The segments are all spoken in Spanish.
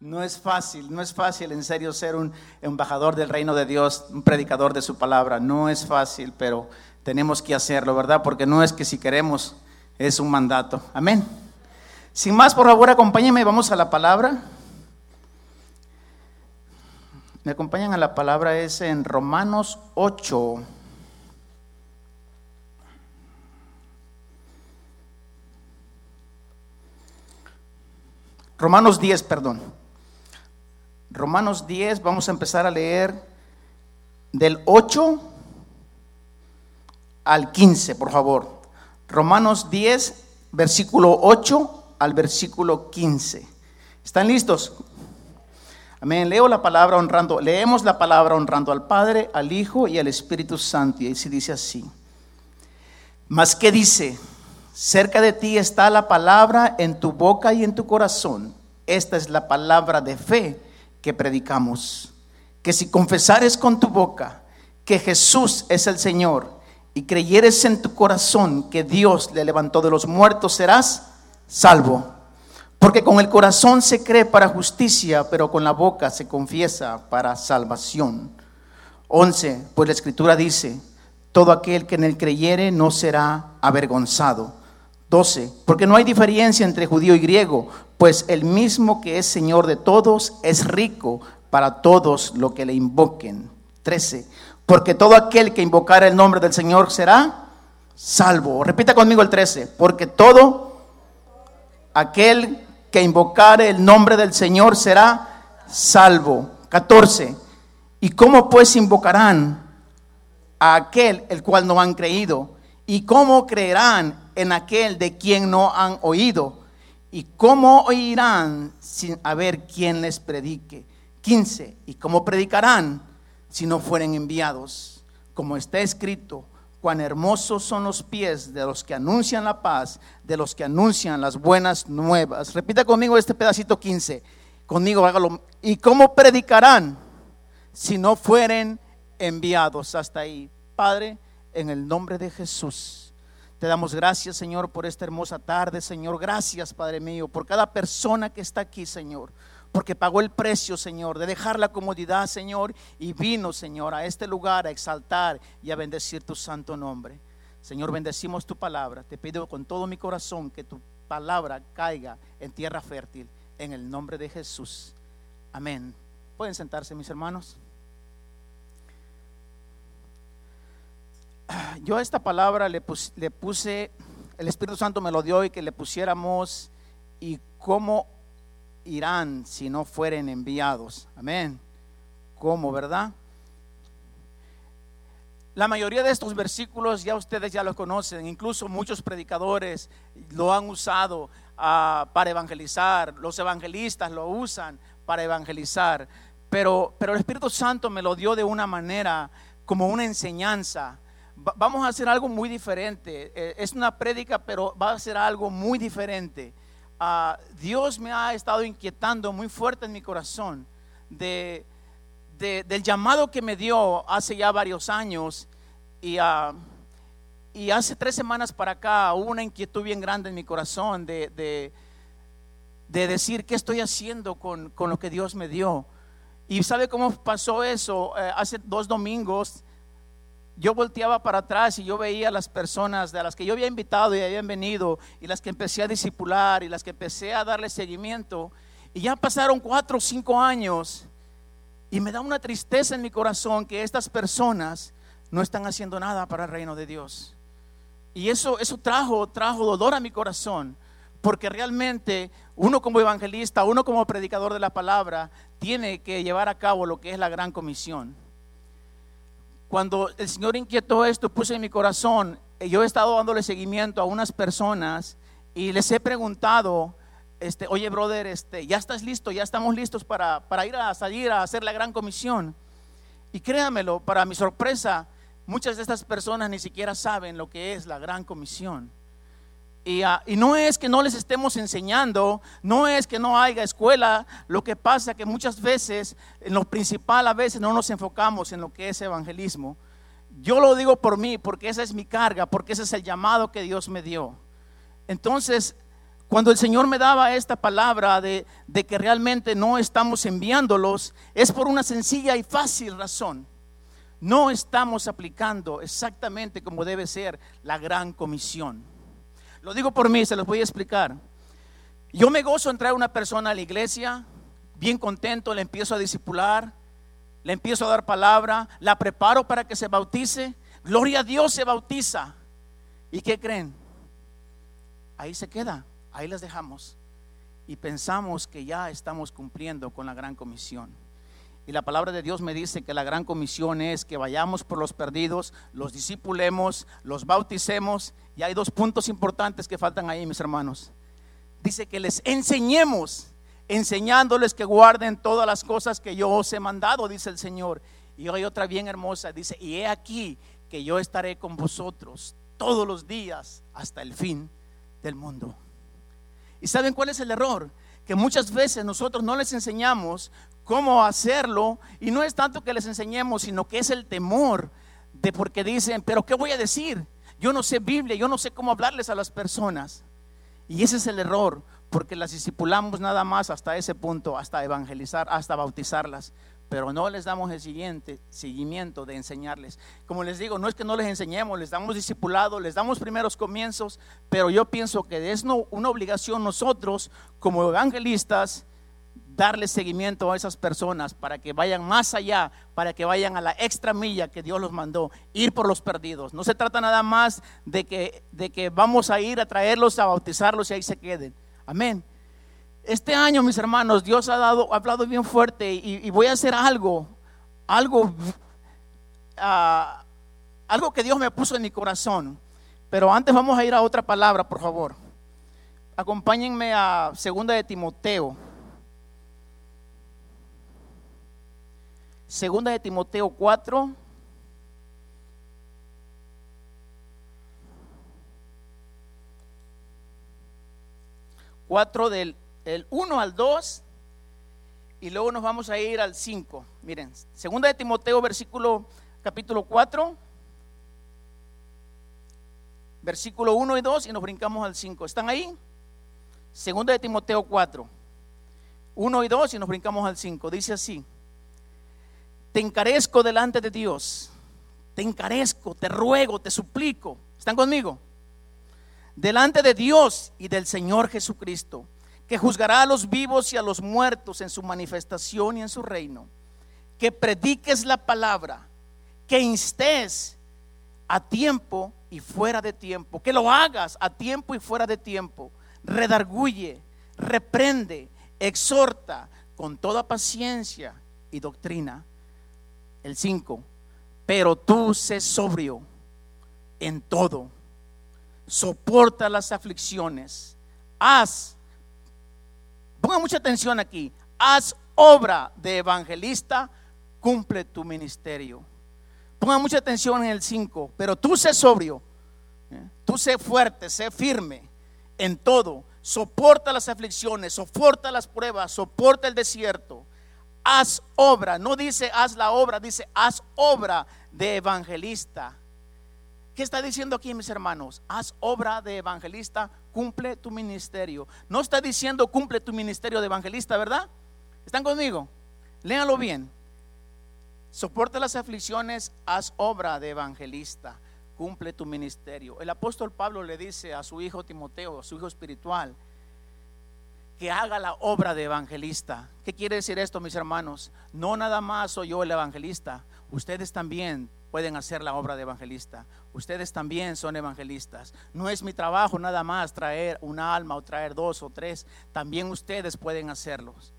No es fácil, no es fácil en serio ser un embajador del reino de Dios, un predicador de su palabra. No es fácil, pero tenemos que hacerlo, ¿verdad? Porque no es que si queremos, es un mandato. Amén. Sin más, por favor, acompáñenme, vamos a la palabra. Me acompañan a la palabra, es en Romanos 8. Romanos 10, perdón. Romanos 10, vamos a empezar a leer del 8 al 15, por favor. Romanos 10, versículo 8 al versículo 15. ¿Están listos? Amén. Leo la palabra honrando, leemos la palabra honrando al Padre, al Hijo y al Espíritu Santo. Y se dice así. Mas que dice, cerca de ti está la palabra en tu boca y en tu corazón. Esta es la palabra de fe que predicamos. Que si confesares con tu boca que Jesús es el Señor y creyeres en tu corazón que Dios le levantó de los muertos, serás salvo. Porque con el corazón se cree para justicia, pero con la boca se confiesa para salvación. 11. Pues la escritura dice, todo aquel que en él creyere no será avergonzado. 12. Porque no hay diferencia entre judío y griego, pues el mismo que es Señor de todos es rico para todos lo que le invoquen. 13. Porque todo aquel que invocara el nombre del Señor será salvo. Repita conmigo el 13. Porque todo aquel que invocare el nombre del Señor será salvo. 14. ¿Y cómo pues invocarán a aquel el cual no han creído? ¿Y cómo creerán en aquel de quien no han oído? ¿Y cómo oirán sin haber quien les predique? 15. ¿Y cómo predicarán si no fueren enviados? Como está escrito, cuán hermosos son los pies de los que anuncian la paz, de los que anuncian las buenas nuevas. Repita conmigo este pedacito 15. Conmigo hágalo. ¿Y cómo predicarán si no fueren enviados? Hasta ahí. Padre, en el nombre de Jesús. Te damos gracias, Señor, por esta hermosa tarde, Señor. Gracias, Padre mío, por cada persona que está aquí, Señor. Porque pagó el precio, Señor, de dejar la comodidad, Señor, y vino, Señor, a este lugar a exaltar y a bendecir tu santo nombre. Señor, bendecimos tu palabra. Te pido con todo mi corazón que tu palabra caiga en tierra fértil, en el nombre de Jesús. Amén. Pueden sentarse, mis hermanos. yo a esta palabra le, puse, el Espíritu Santo me lo dio y que le pusiéramos y cómo irán si no fueren enviados. Amén. ¿Cómo, verdad? La mayoría de estos versículos ya ustedes ya los conocen, incluso muchos predicadores lo han usado ah, para evangelizar, los evangelistas lo usan para evangelizar, pero, pero el Espíritu Santo me lo dio de una manera como una enseñanza vamos a hacer algo muy diferente. Eh, es una prédica, pero va a ser algo muy diferente. Ah, Dios me ha estado inquietando muy fuerte en mi corazón de, del llamado que me dio hace ya varios años. Y, ah, y hace tres semanas para acá hubo una inquietud bien grande en mi corazón de, de, decir qué estoy haciendo con, con, lo que Dios me dio. Y sabe cómo pasó eso? Eh, hace dos domingos yo volteaba para atrás y yo veía a las personas de las que yo había invitado y habían venido y las que empecé a discipular y las que empecé a darle seguimiento. Y ya pasaron cuatro o cinco años y me da una tristeza en mi corazón que estas personas no están haciendo nada para el reino de Dios. Y eso, eso trajo, trajo dolor a mi corazón, porque realmente uno como evangelista, uno como predicador de la palabra, tiene que llevar a cabo lo que es la gran comisión cuando el Señor inquietó esto, puse en mi corazón, eh, yo he estado dándole seguimiento a unas personas y les he preguntado, este, oye brother, este, ya estás listo, ya estamos listos para, para ir a salir a hacer la gran comisión. Y créamelo, para mi sorpresa, muchas de estas personas ni siquiera saben lo que es la gran comisión. Ah, y, no es que no les estemos enseñando, no es que no haya escuela, lo que pasa es que muchas veces, en lo principal a veces no nos enfocamos en lo que es evangelismo. Yo lo digo por mí, porque esa es mi carga, porque ese es el llamado que Dios me dio. Entonces, Cuando el Señor me daba esta palabra de, de que realmente no estamos enviándolos, es por una sencilla y fácil razón. No estamos aplicando exactamente como debe ser la gran comisión. Lo digo por mí, se los voy a explicar. Yo me gozo en traer una persona a la iglesia, bien contento, le empiezo a discipular, le empiezo a dar palabra, la preparo para que se bautice. Gloria a Dios se bautiza. ¿Y qué creen? Ahí se queda, ahí las dejamos. Y pensamos que ya estamos cumpliendo con la gran comisión. Y la palabra de Dios me dice que la gran comisión es que vayamos por los perdidos, los discipulemos, los bauticemos. Y hay dos puntos importantes que faltan ahí, mis hermanos. Dice que les enseñemos enseñándoles que guarden todas las cosas que yo os he mandado, dice el Señor. Y hay otra bien hermosa, dice, y he aquí que yo estaré con vosotros todos los días hasta el fin del mundo. ¿Y saben cuál es el error? Que muchas veces nosotros no les enseñamos cómo hacerlo y no es tanto que les enseñemos, sino que es el temor de porque dicen, pero ¿qué voy a decir? Yo no sé Biblia, yo no sé cómo hablarles a las personas. Y ese es el error, porque las discipulamos nada más hasta ese punto, hasta evangelizar, hasta bautizarlas, pero no les damos el siguiente seguimiento de enseñarles. Como les digo, no es que no les enseñemos, les damos discipulado, les damos primeros comienzos, pero yo pienso que es una obligación nosotros como evangelistas darle seguimiento a esas personas para que vayan más allá, para que vayan a la extra milla que Dios los mandó, ir por los perdidos. No se trata nada más de que, de que vamos a ir a traerlos, a bautizarlos y ahí se queden. Amén. Este año, mis hermanos, Dios ha dado, ha hablado bien fuerte y, voy a hacer algo, algo, ah, algo que Dios me puso en mi corazón. Pero antes vamos a ir a otra palabra, por favor. Acompáñenme a Segunda de Timoteo. Segunda de Timoteo 4. 4 del 1 al 2 y luego nos vamos a ir al 5. Miren, segunda de Timoteo versículo capítulo 4 versículo 1 y 2 y nos brincamos al 5. ¿Están ahí? Segunda de Timoteo 4 1 y 2 y nos brincamos al 5. Dice así: Te encarezco delante de Dios. Te encarezco, te ruego, te suplico. ¿Están conmigo? delante de Dios y del Señor Jesucristo, que juzgará a los vivos y a los muertos en su manifestación y en su reino. Que prediques la palabra, que instes a tiempo y fuera de tiempo, que lo hagas a tiempo y fuera de tiempo. Redarguye, reprende, exhorta con toda paciencia y doctrina. El 5. Pero tú sé sobrio en todo soporta las aflicciones, haz, ponga mucha atención aquí, haz obra de evangelista, cumple tu ministerio. Ponga mucha atención en el 5, pero tú sé sobrio, ¿eh? tú sé fuerte, sé firme en todo, soporta las aflicciones, soporta las pruebas, soporta el desierto. Haz obra, no dice haz la obra, dice haz obra de evangelista ¿Qué está diciendo aquí, mis hermanos? Haz obra de evangelista, cumple tu ministerio. No está diciendo cumple tu ministerio de evangelista, ¿verdad? ¿Están conmigo? Léanlo bien. Soporta las aflicciones, haz obra de evangelista, cumple tu ministerio. El apóstol Pablo le dice a su hijo Timoteo, a su hijo espiritual, que haga la obra de evangelista. ¿Qué quiere decir esto, mis hermanos? No nada más soy yo el evangelista, ustedes también pueden hacer la obra de evangelista. Ustedes también son evangelistas. No es mi trabajo nada más traer un alma o traer dos o tres. También ustedes pueden hacerlos.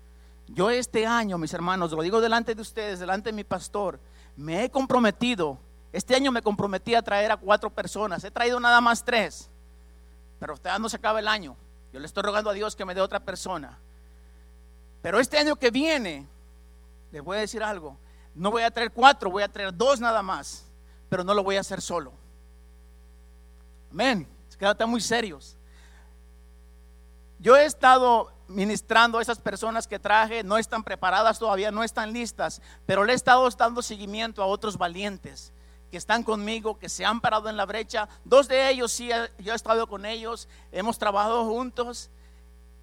Yo este año, mis hermanos, lo digo delante de ustedes, delante de mi pastor, me he comprometido. Este año me comprometí a traer a cuatro personas. He traído nada más tres. Pero usted no se acaba el año. Yo le estoy rogando a Dios que me dé otra persona. Pero este año que viene, les voy a decir algo no voy a traer cuatro, voy a traer dos nada más, pero no lo voy a hacer solo. Amén. Quédate muy serios. Yo he estado ministrando a esas personas que traje, no están preparadas todavía, no están listas, pero le he estado dando seguimiento a otros valientes que están conmigo, que se han parado en la brecha. Dos de ellos sí, yo he estado con ellos, hemos trabajado juntos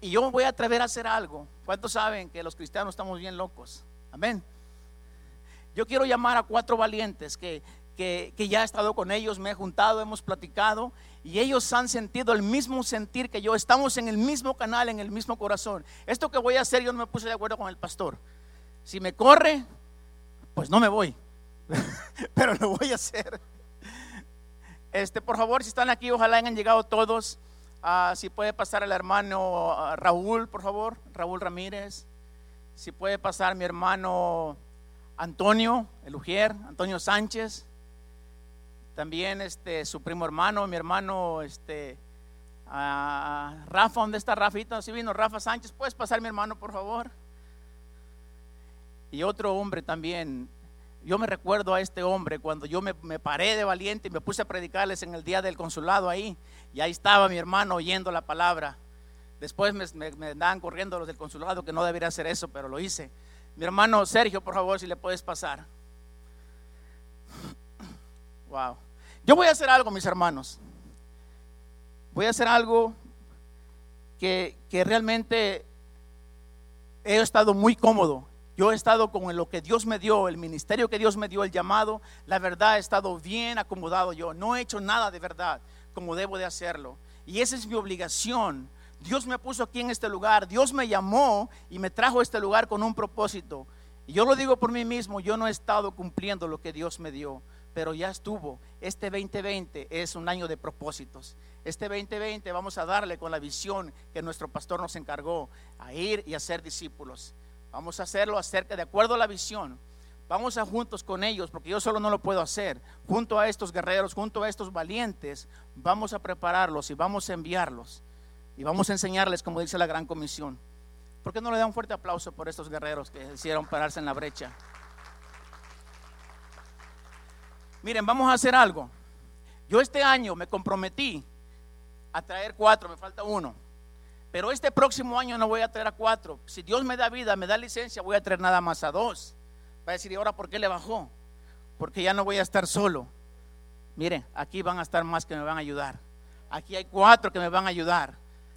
Y yo voy a atrever a hacer algo. ¿Cuántos saben que los cristianos estamos bien locos? Amén. Yo quiero llamar a cuatro valientes que, que, ya he estado con ellos, me he juntado, hemos platicado y ellos han sentido el mismo sentir que yo. Estamos en el mismo canal, en el mismo corazón. Esto que voy a hacer, yo no me puse de acuerdo con el pastor. Si me corre, pues no me voy, pero lo voy a hacer. Este, por favor, si están aquí, ojalá hayan llegado todos. Ah, si puede pasar el hermano ah, Raúl, por favor, Raúl Ramírez. Si puede pasar mi hermano Antonio, el Ujier, Antonio Sánchez. También este, su primo hermano, mi hermano este, Rafa, ¿dónde está Rafita? Si vino Rafa Sánchez, ¿puedes pasar mi hermano, por favor? Y otro hombre también, yo me recuerdo a este hombre cuando yo me, paré de valiente y me puse a predicarles en el día del consulado ahí, y ahí estaba mi hermano oyendo la palabra. Después me, me, andaban corriendo los del consulado que no debería hacer eso, pero lo hice. Mi hermano Sergio, por favor, si le puedes pasar. Wow. Yo voy a hacer algo, mis hermanos. Voy a hacer algo que, realmente he estado muy cómodo. Yo he estado con lo que Dios me dio, el ministerio que Dios me dio, el llamado. La verdad, he estado bien acomodado yo. No he hecho nada de verdad como debo de hacerlo. Y esa es mi obligación. Dios me puso aquí en este lugar. Dios me llamó y me trajo a este lugar con un propósito. Y yo lo digo por mí mismo, yo no he estado cumpliendo lo que Dios me dio pero ya estuvo. Este 2020 es un año de propósitos. Este 2020 vamos a darle con la visión que nuestro pastor nos encargó a ir y a ser discípulos. Vamos a hacerlo acerca de acuerdo a la visión. Vamos a juntos con ellos, porque yo solo no lo puedo hacer. Junto a estos guerreros, junto a estos valientes, vamos a prepararlos y vamos a enviarlos. Y vamos a enseñarles, como dice la gran comisión. ¿Por qué no le da un fuerte aplauso por estos guerreros que hicieron pararse en la brecha? Miren, vamos a hacer algo. Yo este año me comprometí a traer cuatro, me falta uno. Pero este próximo año no voy a traer a cuatro. Si Dios me da vida, me da licencia, voy a traer nada más a dos. Va a decir, ¿y ahora por qué le bajó? Porque ya no voy a estar solo. Miren, aquí van a estar más que me van a ayudar. Aquí hay cuatro que me van a ayudar.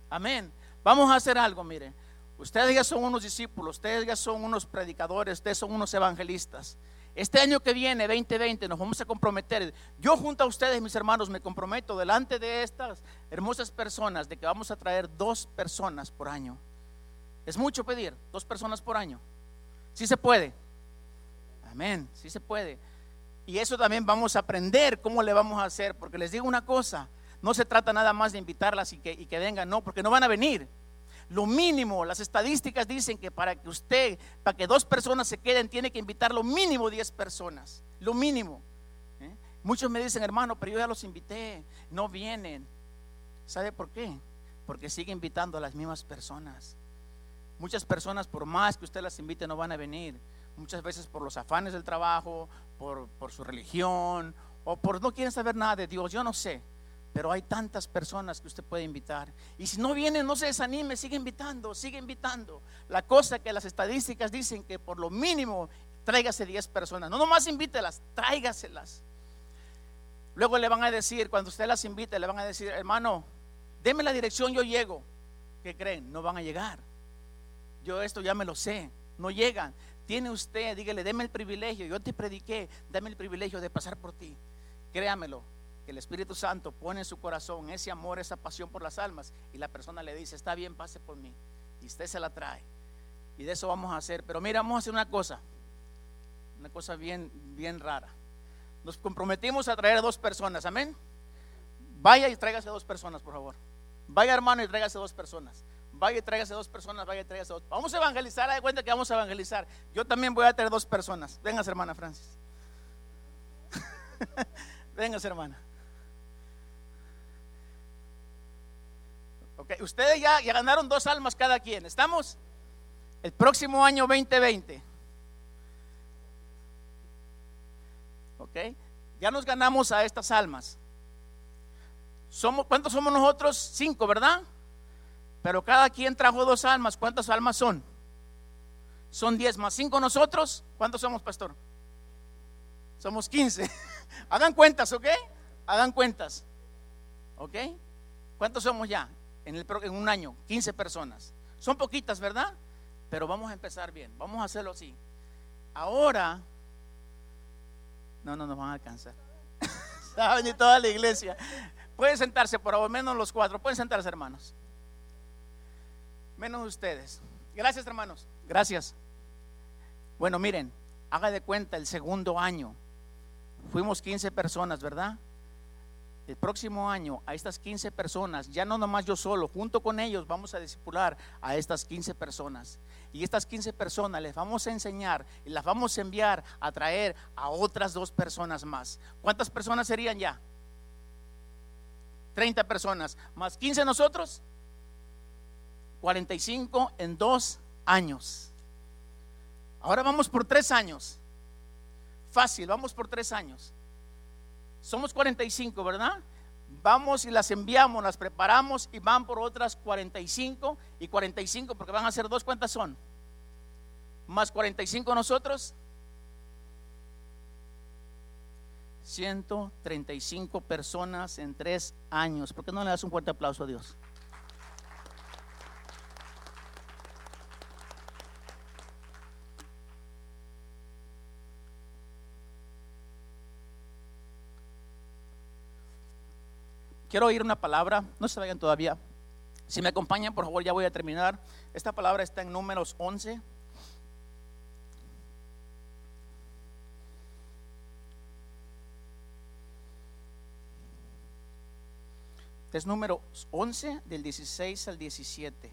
Amén. Vamos a hacer algo, miren. Ustedes ya son unos discípulos, ustedes ya son unos predicadores, ustedes son unos evangelistas. Este año que viene, 2020, nos vamos a comprometer. Yo junto a ustedes, mis hermanos, me comprometo delante de estas hermosas personas de que vamos a traer dos personas por año. Es mucho pedir, dos personas por año. Sí se puede. Amén, sí se puede. Y eso también vamos a aprender cómo le vamos a hacer, porque les digo una cosa, no se trata nada más de invitarlas y que, y que vengan, no, porque no van a venir. Lo mínimo, las estadísticas dicen que para que usted, para que dos personas se queden, tiene que invitar lo mínimo 10 personas. Lo mínimo. ¿eh? Muchos me dicen, hermano, pero yo ya los invité, no vienen. ¿Sabe por qué? Porque sigue invitando a las mismas personas. Muchas personas, por más que usted las invite, no van a venir. Muchas veces por los afanes del trabajo, por, por su religión, o por no quieren saber nada de Dios, yo no sé. Pero hay tantas personas que usted puede invitar. Y si no viene, no se desanime, sigue invitando, sigue invitando. La cosa que las estadísticas dicen que por lo mínimo tráigase 10 personas. No nomás invítelas, tráigaselas. Luego le van a decir, cuando usted las invite, le van a decir, hermano, deme la dirección, yo llego. ¿Qué creen? No van a llegar. Yo esto ya me lo sé. No llegan. Tiene usted, dígale, deme el privilegio. Yo te prediqué, dame el privilegio de pasar por ti. Créamelo, que el Espíritu Santo pone en su corazón ese amor, esa pasión por las almas, y la persona le dice, está bien, pase por mí, y usted se la trae. Y de eso vamos a hacer. Pero mira, vamos a hacer una cosa, una cosa bien, bien rara. Nos comprometimos a traer a dos personas, amén. Vaya y tráigase dos personas, por favor. Vaya hermano y tráigase dos personas. Vaya y tráigase dos personas, vaya y tráigase dos. Vamos a evangelizar, de cuenta que vamos a evangelizar. Yo también voy a traer dos personas. Vengas, hermana Francis. Vengas, hermana. Ustedes ya, ganaron dos almas cada quien. ¿Estamos? El próximo año 2020. ¿Ok? Ya nos ganamos a estas almas. ¿Cuántos somos nosotros? Cinco, ¿verdad? Pero cada quien trajo dos almas. ¿Cuántas almas son? Son diez más cinco nosotros. ¿Cuántos somos, pastor? Somos quince. Hagan cuentas, ¿ok? Hagan cuentas. ¿Ok? ¿Cuántos somos ya? En, un año, 15 personas. Son poquitas, ¿verdad? Pero vamos a empezar bien. Vamos a hacerlo así. Ahora, no, no nos van a alcanzar. Saben, y toda la iglesia. Pueden sentarse, por lo menos los cuatro. Pueden sentarse, hermanos. Menos ustedes. Gracias, hermanos. Gracias. Bueno, miren, haga de cuenta el segundo año. Fuimos 15 personas, ¿verdad? El próximo año a estas 15 personas, ya no nomás yo solo, junto con ellos vamos a discipular a estas 15 personas. Y estas 15 personas les vamos a enseñar y las vamos a enviar a traer a otras dos personas más. ¿Cuántas personas serían ya? 30 personas, más 15 nosotros. 45 en dos años. Ahora vamos por tres años. Fácil, vamos por tres años. Somos 45, ¿verdad? Vamos y las enviamos, las preparamos y van por otras 45 y 45 porque van a ser dos, ¿cuántas son? Más 45 nosotros. 135 personas en tres años. ¿Por qué no le das un fuerte aplauso a Dios? Quiero oír una palabra, no se vayan todavía. Si me acompañan, por favor, ya voy a terminar. Esta palabra está en números 11. Es número 11 del 16 al 17.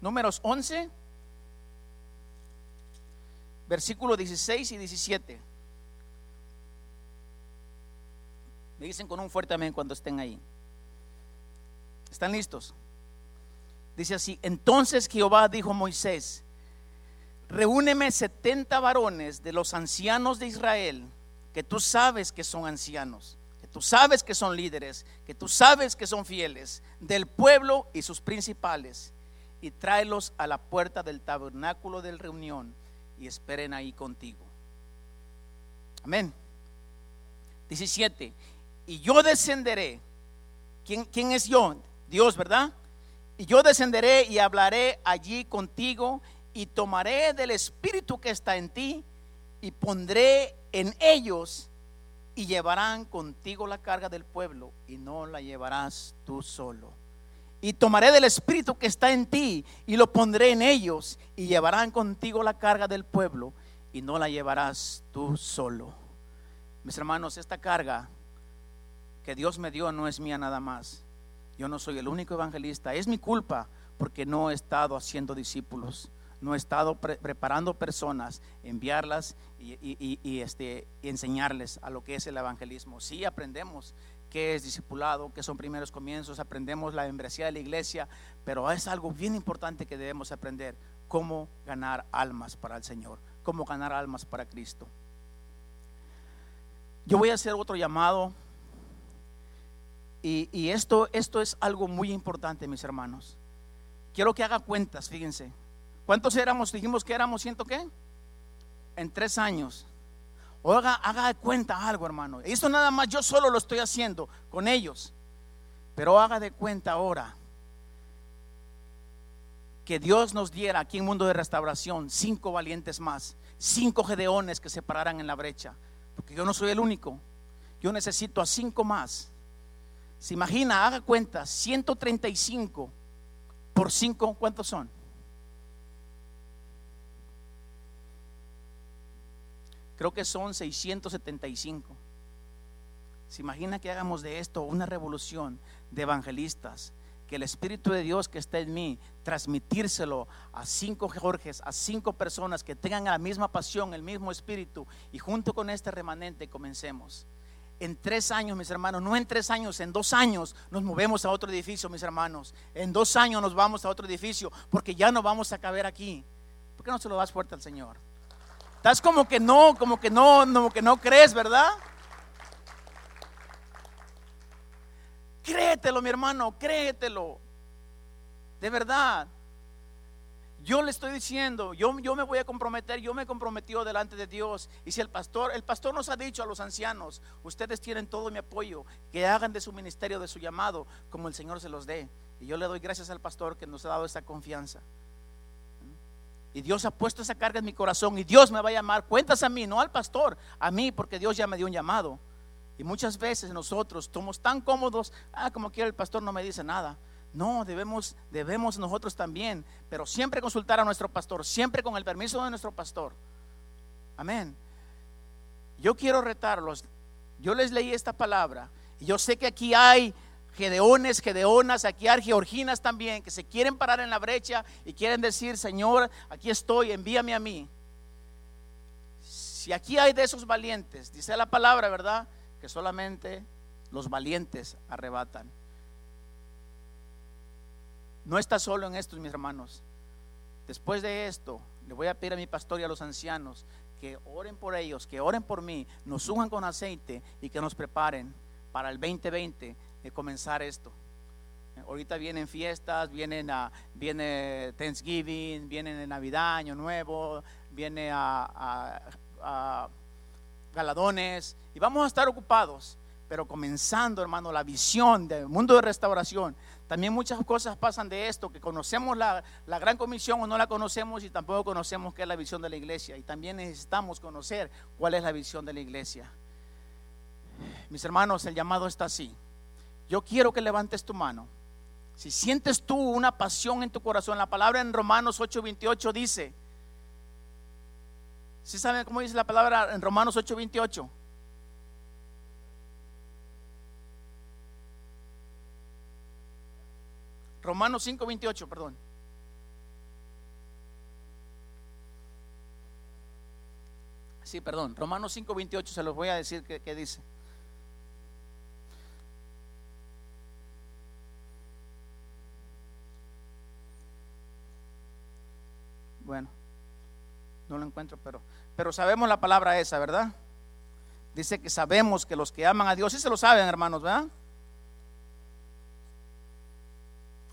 Números 11, versículo 16 y 17. Me dicen con un fuerte amén cuando estén ahí. ¿Están listos? Dice así, entonces Jehová dijo a Moisés, reúneme 70 varones de los ancianos de Israel, que tú sabes que son ancianos, que tú sabes que son líderes, que tú sabes que son fieles, del pueblo y sus principales, y tráelos a la puerta del tabernáculo de reunión y esperen ahí contigo. Amén. 17 y yo descenderé. ¿Quién, ¿Quién, es yo? Dios, ¿verdad? Y yo descenderé y hablaré allí contigo y tomaré del espíritu que está en ti y pondré en ellos y llevarán contigo la carga del pueblo y no la llevarás tú solo. Y tomaré del espíritu que está en ti y lo pondré en ellos y llevarán contigo la carga del pueblo y no la llevarás tú solo. Mis hermanos, esta carga que Dios me dio no es mía nada más. Yo no soy el único evangelista. Es mi culpa porque no he estado haciendo discípulos. No he estado preparando personas, enviarlas y, este, enseñarles a lo que es el evangelismo. Sí aprendemos qué es discipulado, qué son primeros comienzos, aprendemos la membresía de la iglesia, pero es algo bien importante que debemos aprender, cómo ganar almas para el Señor, cómo ganar almas para Cristo. Yo voy a hacer otro llamado y, esto, esto es algo muy importante, mis hermanos. Quiero que haga cuentas, fíjense. ¿Cuántos éramos? Dijimos que éramos ciento qué? En tres años. O haga, haga cuenta algo, hermano. Esto nada más yo solo lo estoy haciendo con ellos. Pero haga de cuenta ahora que Dios nos diera aquí en Mundo de Restauración cinco valientes más, cinco gedeones que se pararan en la brecha. Porque yo no soy el único. Yo necesito a cinco más se imagina, haga cuenta, 135 por 5, ¿cuántos son? Creo que son 675. Se imagina que hagamos de esto una revolución de evangelistas, que el Espíritu de Dios que está en mí, transmitírselo a cinco Jorges, a cinco personas que tengan la misma pasión, el mismo espíritu, y junto con este remanente comencemos en tres años, mis hermanos, no en tres años, en dos años nos movemos a otro edificio, mis hermanos. En dos años nos vamos a otro edificio porque ya no vamos a caber aquí. ¿Por qué no se lo das fuerte al Señor? Estás como que no, como que no, como que no crees, ¿verdad? Créetelo, mi hermano, créetelo. De verdad. Yo le estoy diciendo, yo, yo me voy a comprometer, yo me he comprometido delante de Dios. Y si el pastor, el pastor nos ha dicho a los ancianos, ustedes tienen todo mi apoyo, que hagan de su ministerio, de su llamado, como el Señor se los dé. Y yo le doy gracias al pastor que nos ha dado esa confianza. Y Dios ha puesto esa carga en mi corazón y Dios me va a llamar. Cuentas a mí, no al pastor, a mí, porque Dios ya me dio un llamado. Y muchas veces nosotros somos tan cómodos, ah, como quiera el pastor no me dice nada. No, debemos, debemos nosotros también, pero siempre consultar a nuestro pastor, siempre con el permiso de nuestro pastor. Amén. Yo quiero retarlos. Yo les leí esta palabra y yo sé que aquí hay gedeones, gedeonas, aquí hay georginas también que se quieren parar en la brecha y quieren decir, Señor, aquí estoy, envíame a mí. Si aquí hay de esos valientes, dice la palabra, ¿verdad? Que solamente los valientes arrebatan. No está solo en esto, mis hermanos. Después de esto, le voy a pedir a mi pastor y a los ancianos que oren por ellos, que oren por mí, nos unjan con aceite y que nos preparen para el 2020 de comenzar esto. Ahorita vienen fiestas, vienen a, viene Thanksgiving, viene Navidad, Año Nuevo, viene a, a galadones y vamos a estar ocupados. Pero comenzando, hermano, la visión del mundo de restauración también muchas cosas pasan de esto, que conocemos la, gran comisión o no la conocemos y tampoco conocemos qué es la visión de la iglesia. Y también necesitamos conocer cuál es la visión de la iglesia. Mis hermanos, el llamado está así. Yo quiero que levantes tu mano. Si sientes tú una pasión en tu corazón, la palabra en Romanos 8:28 dice, ¿sí saben cómo dice la palabra en Romanos 8:28? Romanos 5:28, perdón. Sí, perdón. Romanos 5:28 se los voy a decir que, dice. Bueno, no lo encuentro, pero, pero sabemos la palabra esa, ¿verdad? Dice que sabemos que los que aman a Dios, sí se lo saben, hermanos, ¿verdad?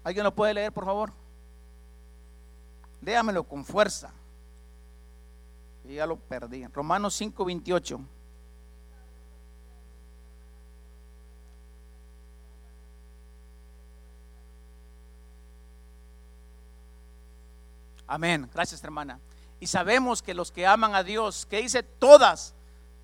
¿Alguien lo puede leer, por favor? Léamelo con fuerza. ya lo perdí. Romanos 5, 28. Amén. Gracias, hermana. Y sabemos que los que aman a Dios, que dice todas,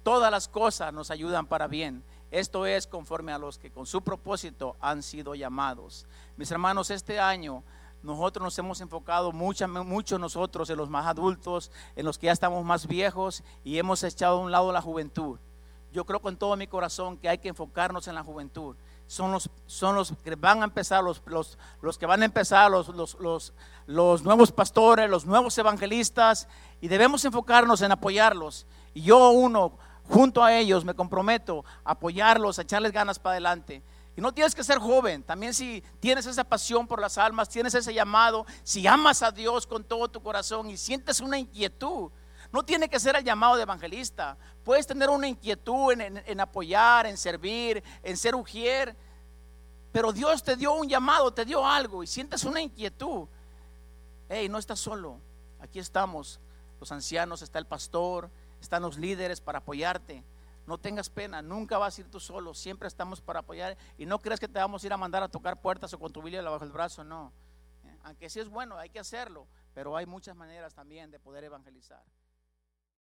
todas las cosas nos ayudan para bien esto es conforme a los que con su propósito han sido llamados. Mis hermanos, este año nosotros nos hemos enfocado mucho, mucho nosotros en los más adultos, en los que ya estamos más viejos y hemos echado a un lado la juventud. Yo creo con todo mi corazón que hay que enfocarnos en la juventud. Son los, son los que van a empezar, los, los, los que van a empezar, los, los, los nuevos pastores, los nuevos evangelistas, y debemos enfocarnos en apoyarlos. Y yo uno, junto a ellos me comprometo a apoyarlos, a echarles ganas para adelante. Y no tienes que ser joven, también si tienes esa pasión por las almas, tienes ese llamado, si amas a Dios con todo tu corazón y sientes una inquietud, no tiene que ser el llamado de evangelista, puedes tener una inquietud en, apoyar, en servir, en ser ujier, pero Dios te dio un llamado, te dio algo y sientes una inquietud. Hey, no estás solo, aquí estamos, los ancianos, está el pastor, están los líderes para apoyarte. No tengas pena, nunca vas a ir tú solo, siempre estamos para apoyar y no crees que te vamos a ir a mandar a tocar puertas o con tu Biblia bajo el brazo, no. Eh, aunque sí es bueno, hay que hacerlo, pero hay muchas maneras también de poder evangelizar.